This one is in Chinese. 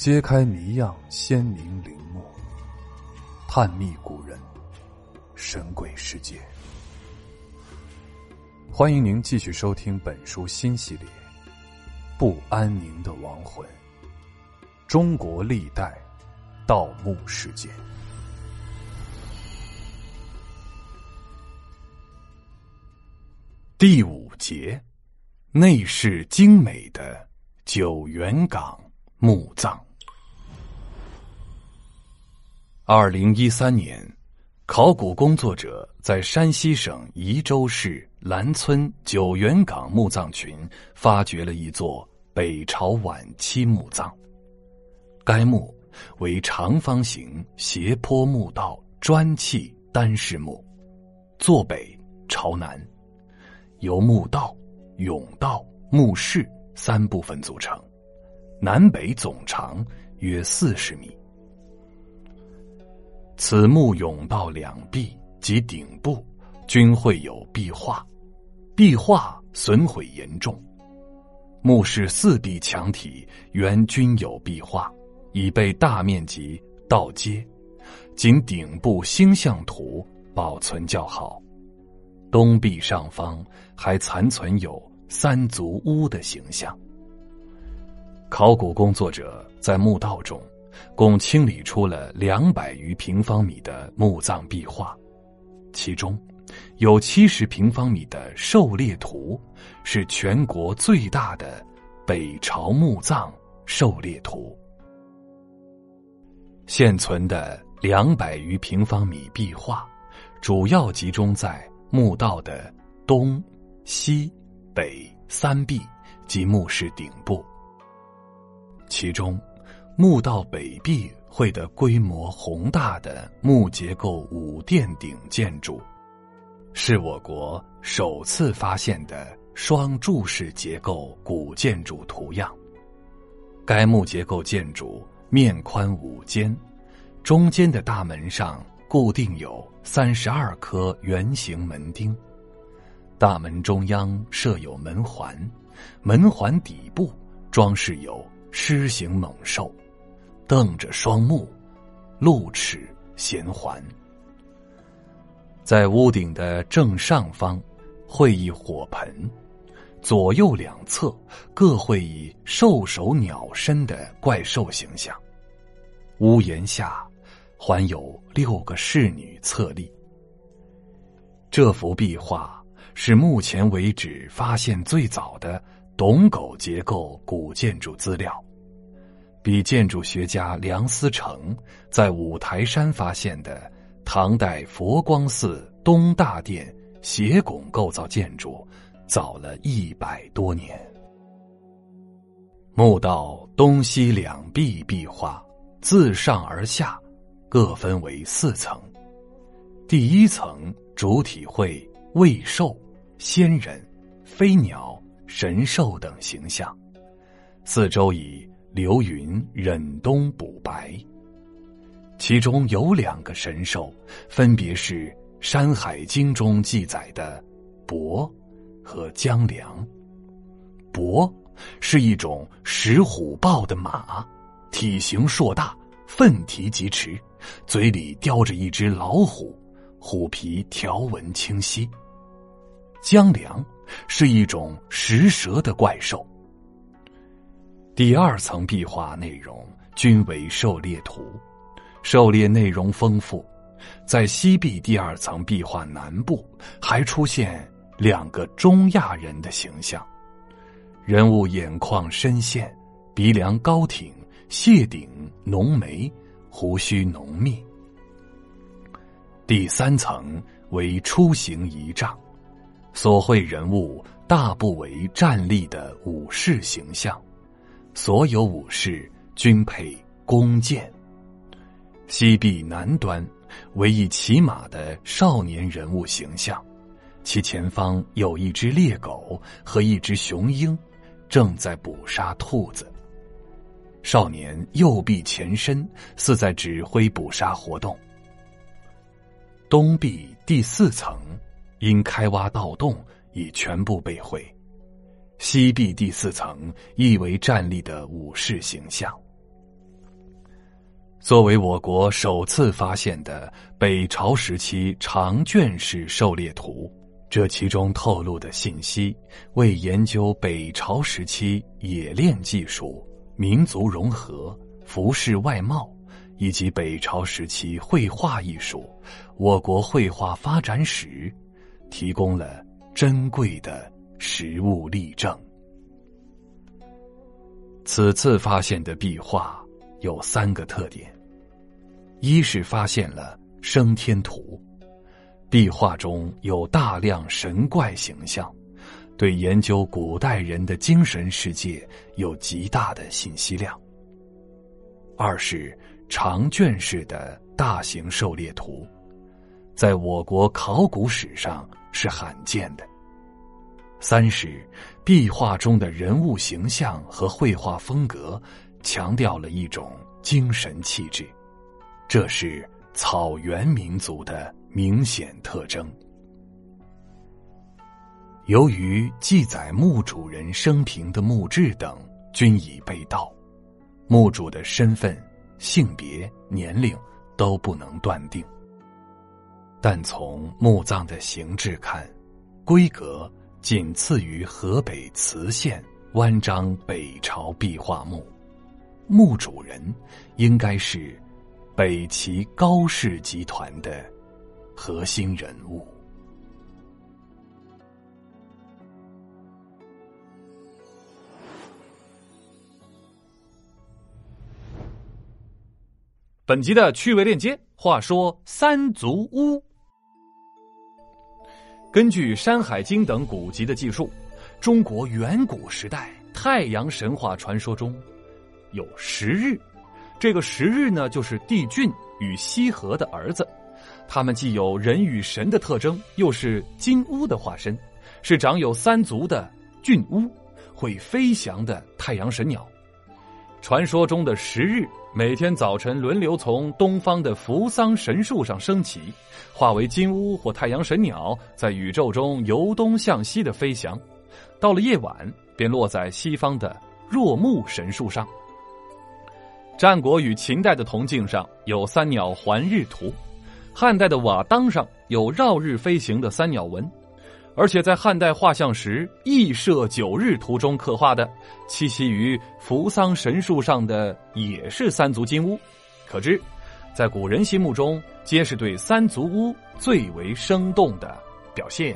揭开谜样鲜明陵墓，探秘古人神鬼世界。欢迎您继续收听本书新系列《不安宁的亡魂：中国历代盗墓事件》第五节：内饰精美的九原岗墓葬。二零一三年，考古工作者在山西省宜州市兰村九原岗墓葬群发掘了一座北朝晚期墓葬。该墓为长方形斜坡墓道砖砌单室墓，坐北朝南，由墓道、甬道、墓室三部分组成，南北总长约四十米。此墓甬道两壁及顶部均会有壁画，壁画损毁严重。墓室四壁墙体原均有壁画，已被大面积盗揭，仅顶部星象图保存较好。东壁上方还残存有三足乌的形象。考古工作者在墓道中。共清理出了两百余平方米的墓葬壁画，其中有七十平方米的狩猎图，是全国最大的北朝墓葬狩猎图。现存的两百余平方米壁画，主要集中在墓道的东、西、北三壁及墓室顶部，其中。墓道北壁绘的规模宏大的木结构五殿顶建筑，是我国首次发现的双柱式结构古建筑图样。该木结构建筑面宽五间，中间的大门上固定有三十二颗圆形门钉，大门中央设有门环，门环底部装饰有狮形猛兽。瞪着双目，露齿衔环。在屋顶的正上方，绘一火盆，左右两侧各绘以兽首鸟身的怪兽形象。屋檐下，还有六个侍女侧立。这幅壁画是目前为止发现最早的董狗结构古建筑资料。比建筑学家梁思成在五台山发现的唐代佛光寺东大殿斜拱构造建筑早了一百多年。墓道东西两壁壁画自上而下各分为四层，第一层主体绘魏兽、仙人、飞鸟、神兽等形象，四周以。流云忍冬补白，其中有两个神兽，分别是《山海经》中记载的伯和姜良。伯是一种食虎豹的马，体型硕大，奋蹄疾驰，嘴里叼着一只老虎，虎皮条纹清晰。姜良是一种食蛇的怪兽。第二层壁画内容均为狩猎图，狩猎内容丰富。在西壁第二层壁画南部，还出现两个中亚人的形象，人物眼眶深陷，鼻梁高挺，谢顶浓眉，胡须浓密。第三层为出行仪仗，所绘人物大部为站立的武士形象。所有武士均配弓箭。西壁南端为一骑马的少年人物形象，其前方有一只猎狗和一只雄鹰，正在捕杀兔子。少年右臂前伸，似在指挥捕杀活动。东壁第四层因开挖盗洞，已全部被毁。西壁第四层亦为站立的武士形象。作为我国首次发现的北朝时期长卷式狩猎图，这其中透露的信息，为研究北朝时期冶炼技术、民族融合、服饰外貌，以及北朝时期绘画艺术、我国绘画发展史，提供了珍贵的实物例证。此次发现的壁画有三个特点：一是发现了升天图，壁画中有大量神怪形象，对研究古代人的精神世界有极大的信息量；二是长卷式的大型狩猎图，在我国考古史上是罕见的。三是，壁画中的人物形象和绘画风格，强调了一种精神气质，这是草原民族的明显特征。由于记载墓主人生平的墓志等均已被盗，墓主的身份、性别、年龄都不能断定。但从墓葬的形制看，规格。仅次于河北磁县湾章北朝壁画墓，墓主人应该是北齐高氏集团的核心人物。本集的趣味链接：话说三足乌。根据《山海经》等古籍的记述，中国远古时代太阳神话传说中有十日。这个十日呢，就是帝俊与羲和的儿子。他们既有人与神的特征，又是金乌的化身，是长有三足的俊乌，会飞翔的太阳神鸟。传说中的十日，每天早晨轮流从东方的扶桑神树上升起，化为金乌或太阳神鸟，在宇宙中由东向西的飞翔。到了夜晚，便落在西方的若木神树上。战国与秦代的铜镜上有三鸟环日图，汉代的瓦当上有绕日飞行的三鸟纹。而且在汉代画像石《羿射九日图》中刻画的栖息于扶桑神树上的也是三足金乌，可知，在古人心目中，皆是对三足乌最为生动的表现。